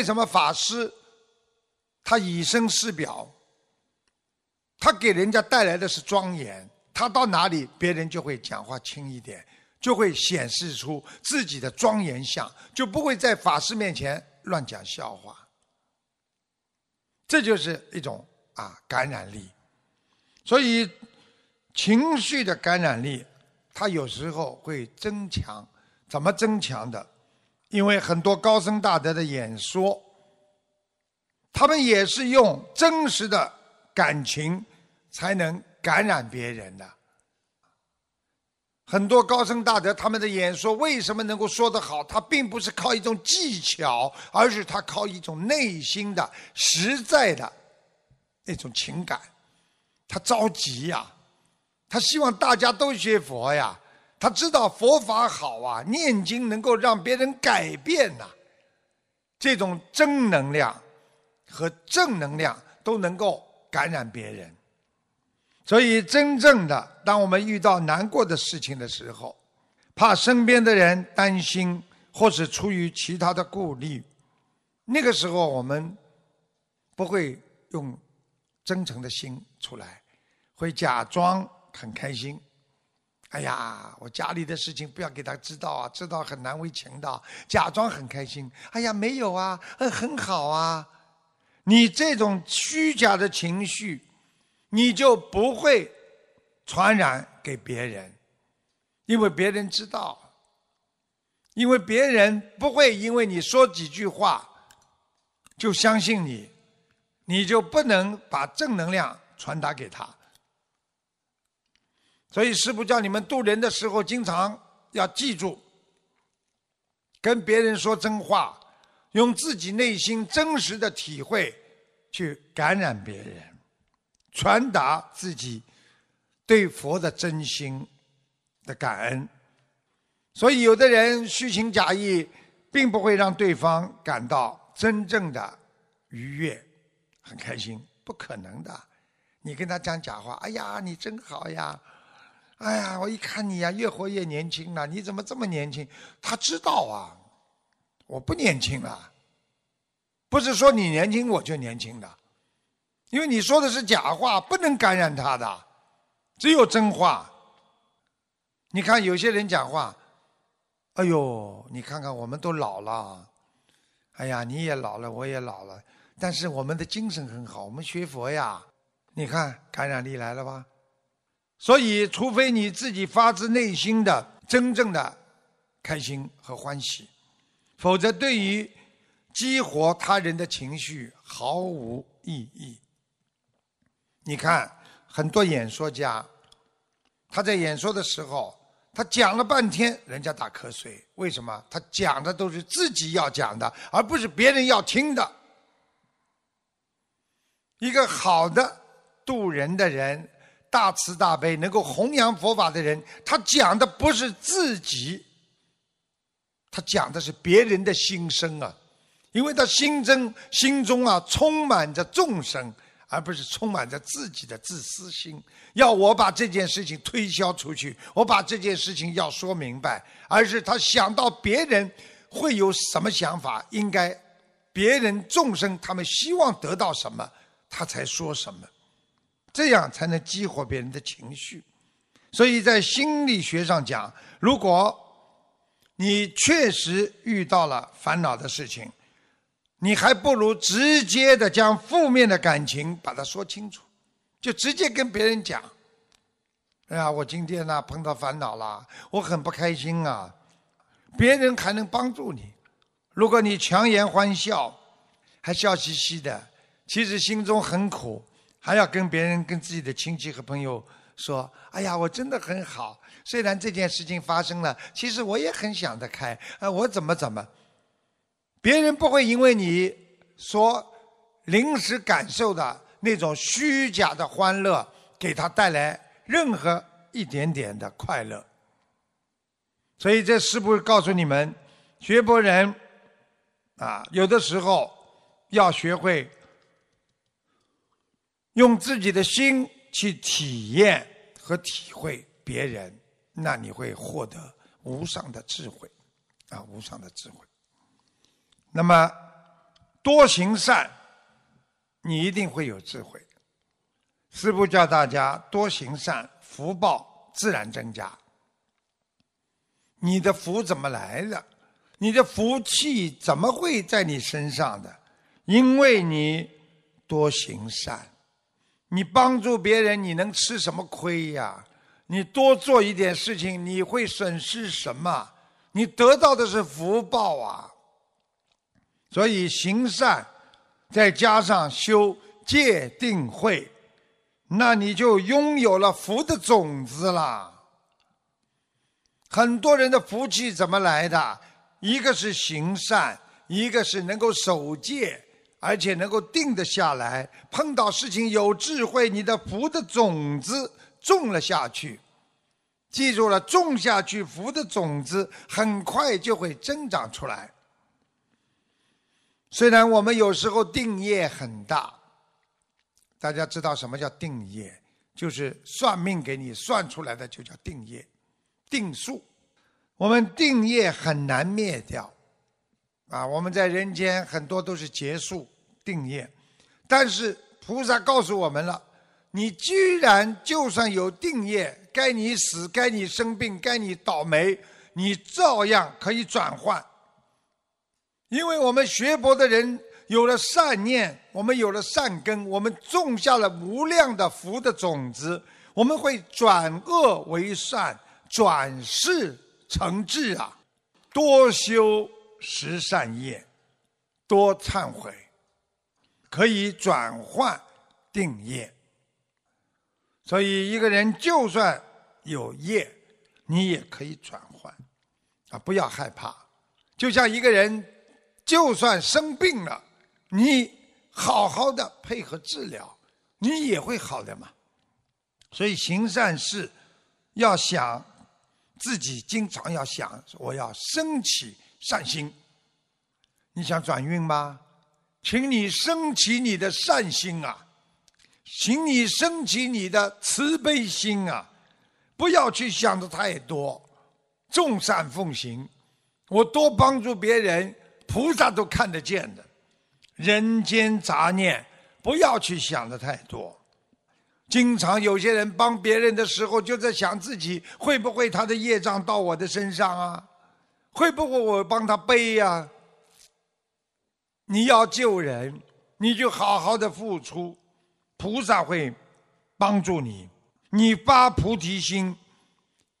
为什么法师他以身试表？他给人家带来的是庄严，他到哪里别人就会讲话轻一点，就会显示出自己的庄严相，就不会在法师面前乱讲笑话。这就是一种啊感染力，所以情绪的感染力，它有时候会增强。怎么增强的？因为很多高僧大德的演说，他们也是用真实的感情。才能感染别人的。很多高僧大德他们的演说为什么能够说得好？他并不是靠一种技巧，而是他靠一种内心的实在的那种情感。他着急呀，他希望大家都学佛呀，他知道佛法好啊，念经能够让别人改变呐。这种正能量和正能量都能够感染别人。所以，真正的，当我们遇到难过的事情的时候，怕身边的人担心，或是出于其他的顾虑，那个时候我们不会用真诚的心出来，会假装很开心。哎呀，我家里的事情不要给他知道啊，知道很难为情的。假装很开心。哎呀，没有啊，嗯，很好啊。你这种虚假的情绪。你就不会传染给别人，因为别人知道，因为别人不会因为你说几句话就相信你，你就不能把正能量传达给他。所以师父叫你们渡人的时候，经常要记住，跟别人说真话，用自己内心真实的体会去感染别人。传达自己对佛的真心的感恩，所以有的人虚情假意，并不会让对方感到真正的愉悦、很开心，不可能的。你跟他讲假话，哎呀，你真好呀，哎呀，我一看你呀，越活越年轻了，你怎么这么年轻？他知道啊，我不年轻了，不是说你年轻我就年轻的。因为你说的是假话，不能感染他的，只有真话。你看有些人讲话，哎呦，你看看我们都老了，哎呀，你也老了，我也老了，但是我们的精神很好，我们学佛呀，你看感染力来了吧？所以，除非你自己发自内心的真正的开心和欢喜，否则对于激活他人的情绪毫无意义。你看，很多演说家，他在演说的时候，他讲了半天，人家打瞌睡。为什么？他讲的都是自己要讲的，而不是别人要听的。一个好的渡人的人，大慈大悲，能够弘扬佛法的人，他讲的不是自己，他讲的是别人的心声啊，因为他心中心中啊充满着众生。而不是充满着自己的自私心，要我把这件事情推销出去，我把这件事情要说明白，而是他想到别人会有什么想法，应该别人众生他们希望得到什么，他才说什么，这样才能激活别人的情绪。所以在心理学上讲，如果你确实遇到了烦恼的事情，你还不如直接的将负面的感情把它说清楚，就直接跟别人讲。哎呀，我今天呢碰到烦恼了，我很不开心啊。别人还能帮助你。如果你强颜欢笑，还笑嘻嘻的，其实心中很苦，还要跟别人、跟自己的亲戚和朋友说：“哎呀，我真的很好。虽然这件事情发生了，其实我也很想得开。啊，我怎么怎么。”别人不会因为你说临时感受的那种虚假的欢乐，给他带来任何一点点的快乐。所以这是不是告诉你们，学佛人啊，有的时候要学会用自己的心去体验和体会别人，那你会获得无上的智慧，啊，无上的智慧。那么，多行善，你一定会有智慧。师父教大家多行善，福报自然增加。你的福怎么来的？你的福气怎么会在你身上的？因为你多行善，你帮助别人，你能吃什么亏呀？你多做一点事情，你会损失什么？你得到的是福报啊！所以行善，再加上修戒定慧，那你就拥有了福的种子啦。很多人的福气怎么来的？一个是行善，一个是能够守戒，而且能够定得下来。碰到事情有智慧，你的福的种子种了下去。记住了，种下去福的种子，很快就会增长出来。虽然我们有时候定业很大，大家知道什么叫定业？就是算命给你算出来的就叫定业。定数，我们定业很难灭掉，啊，我们在人间很多都是结束定业，但是菩萨告诉我们了，你居然就算有定业，该你死，该你生病，该你倒霉，你照样可以转换，因为我们学佛的人有了善念，我们有了善根，我们种下了无量的福的种子，我们会转恶为善。转世成智啊，多修十善业，多忏悔，可以转换定业。所以一个人就算有业，你也可以转换啊！不要害怕。就像一个人就算生病了，你好好的配合治疗，你也会好的嘛。所以行善事要想。自己经常要想，我要升起善心。你想转运吗？请你升起你的善心啊，请你升起你的慈悲心啊，不要去想的太多。众善奉行，我多帮助别人，菩萨都看得见的。人间杂念，不要去想的太多。经常有些人帮别人的时候，就在想自己会不会他的业障到我的身上啊？会不会我帮他背呀？你要救人，你就好好的付出，菩萨会帮助你。你发菩提心，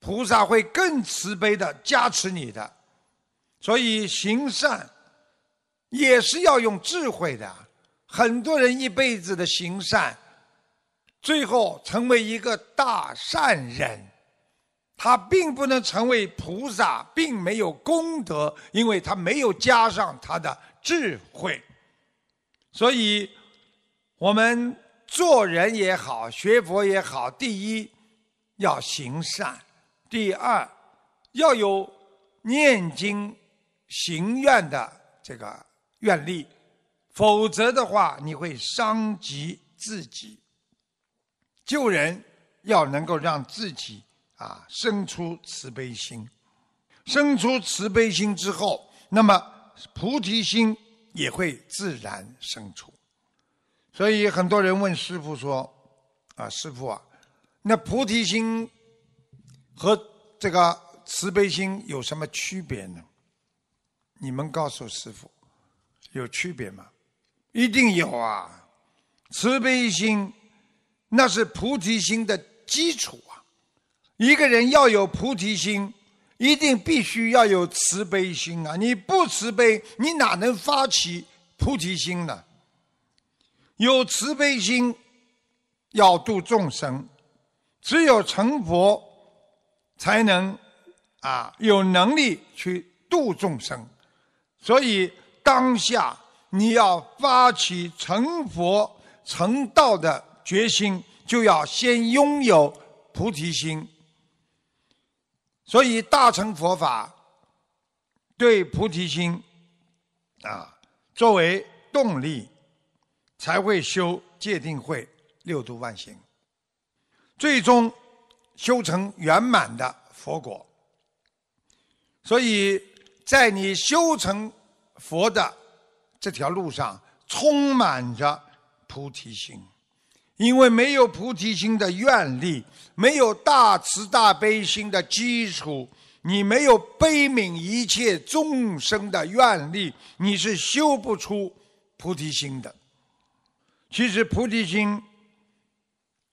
菩萨会更慈悲的加持你的。所以行善也是要用智慧的。很多人一辈子的行善。最后成为一个大善人，他并不能成为菩萨，并没有功德，因为他没有加上他的智慧。所以，我们做人也好，学佛也好，第一要行善，第二要有念经行愿的这个愿力，否则的话，你会伤及自己。救人要能够让自己啊生出慈悲心，生出慈悲心之后，那么菩提心也会自然生出。所以很多人问师傅说：“啊，师傅啊，那菩提心和这个慈悲心有什么区别呢？”你们告诉师傅，有区别吗？一定有啊，慈悲心。那是菩提心的基础！一个人要有菩提心，一定必须要有慈悲心啊！你不慈悲，你哪能发起菩提心呢？有慈悲心，要度众生，只有成佛，才能啊有能力去度众生。所以当下你要发起成佛成道的。决心就要先拥有菩提心，所以大乘佛法对菩提心啊作为动力，才会修戒定慧六度万行，最终修成圆满的佛果。所以在你修成佛的这条路上充满着菩提心，因为没有菩提心的愿力，没有大慈大悲心的基础，你没有悲悯一切众生的愿力，你是修不出菩提心的。其实菩提心，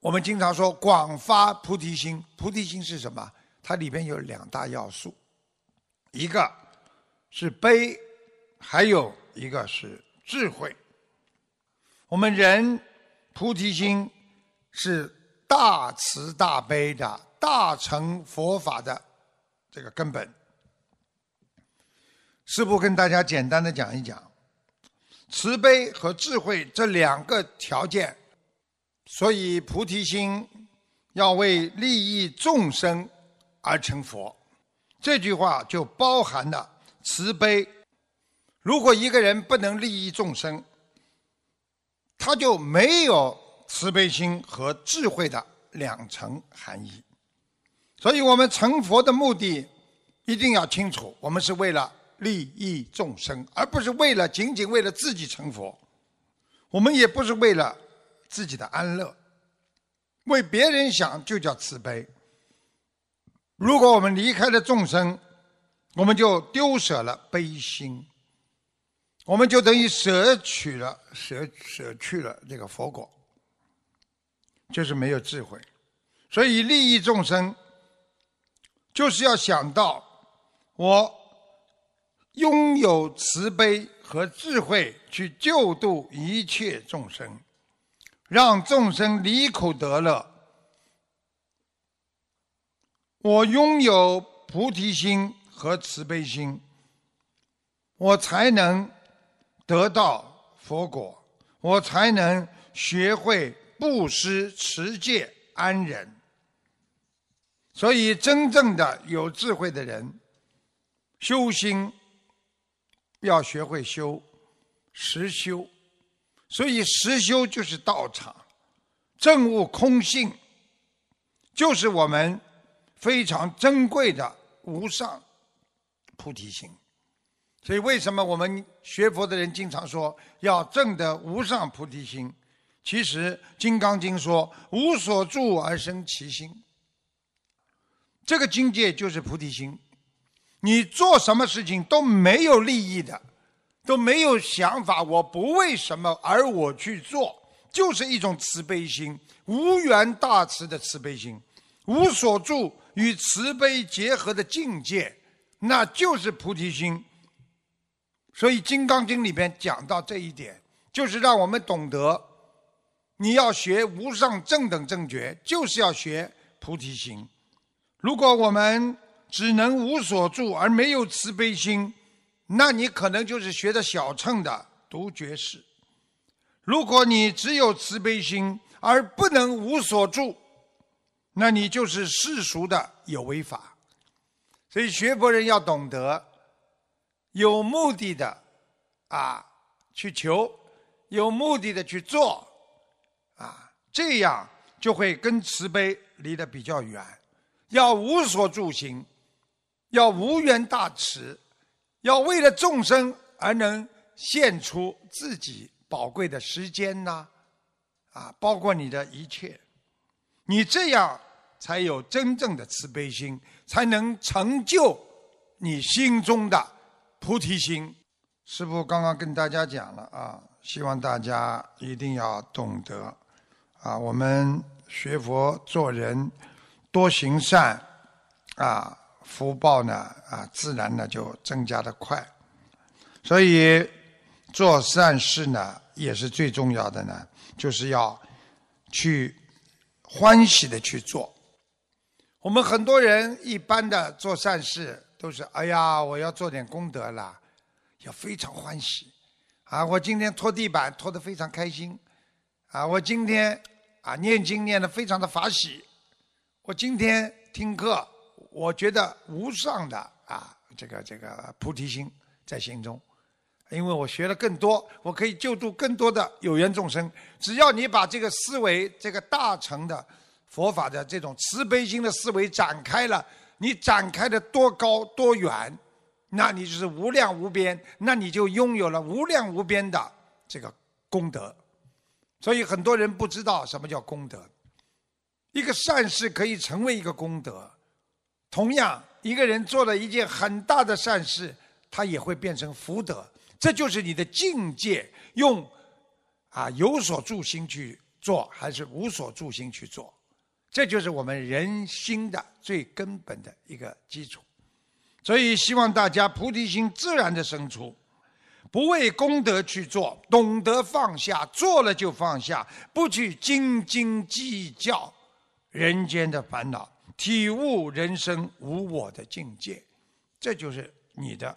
我们经常说广发菩提心，菩提心是什么？它里边有两大要素，一个是悲，还有一个是智慧。我们人菩提心是大慈大悲的大乘佛法的这个根本。师父跟大家简单的讲一讲。慈悲和智慧这两个条件，所以菩提心要为利益众生而成佛。这句话就包含了慈悲。如果一个人不能利益众生，他就没有慈悲心和智慧的两层含义。所以我们成佛的目的一定要清楚，我们是为了。利益众生，而不是为了仅仅为了自己成佛。我们也不是为了自己的安乐，为别人想就叫慈悲。如果我们离开了众生，我们就丢舍了悲心，我们就等于舍取了舍舍去了这个佛果，就是没有智慧。所以利益众生，就是要想到我。拥有慈悲和智慧去救度一切众生，让众生离苦得乐。我拥有菩提心和慈悲心，我才能得到佛果，我才能学会布施、持戒、安忍。所以，真正的有智慧的人，修心。要学会修实修，所以实修就是道场，证悟空性，就是我们非常珍贵的无上菩提心。所以，为什么我们学佛的人经常说要证得无上菩提心？其实，《金刚经》说“无所住而生其心”，这个境界就是菩提心。你做什么事情都没有利益的，都没有想法，我不为什么而我去做，就是一种慈悲心，无缘大慈的慈悲心，无所住与慈悲结合的境界，那就是菩提心。所以《金刚经》里边讲到这一点，就是让我们懂得，你要学无上正等正觉，就是要学菩提心。如果我们只能无所住而没有慈悲心，那你可能就是学的小乘的独觉士。如果你只有慈悲心而不能无所住，那你就是世俗的有为法。所以学佛人要懂得有目的的啊去求，有目的的去做，啊这样就会跟慈悲离得比较远。要无所住行。要无缘大慈，要为了众生而能献出自己宝贵的时间呐，啊，包括你的一切，你这样才有真正的慈悲心，才能成就你心中的菩提心。师父刚刚跟大家讲了啊，希望大家一定要懂得啊，我们学佛做人多行善啊。福报呢啊，自然呢就增加的快，所以做善事呢也是最重要的呢，就是要去欢喜的去做。我们很多人一般的做善事都是哎呀，我要做点功德了，要非常欢喜啊！我今天拖地板拖得非常开心啊！我今天啊念经念得非常的法喜，我今天听课。我觉得无上的啊，这个这个菩提心在心中，因为我学了更多，我可以救助更多的有缘众生。只要你把这个思维，这个大乘的佛法的这种慈悲心的思维展开了，你展开的多高多远，那你就是无量无边，那你就拥有了无量无边的这个功德。所以很多人不知道什么叫功德。一个善事可以成为一个功德，同样，一个人做了一件很大的善事，他也会变成福德。这就是你的境界，用啊有所助心去做，还是无所助心去做，这就是我们人心的最根本的一个基础。所以，希望大家菩提心自然的生出，不为功德去做，懂得放下，做了就放下，不去斤斤计较人间的烦恼，体悟人生无我的境界，这就是你的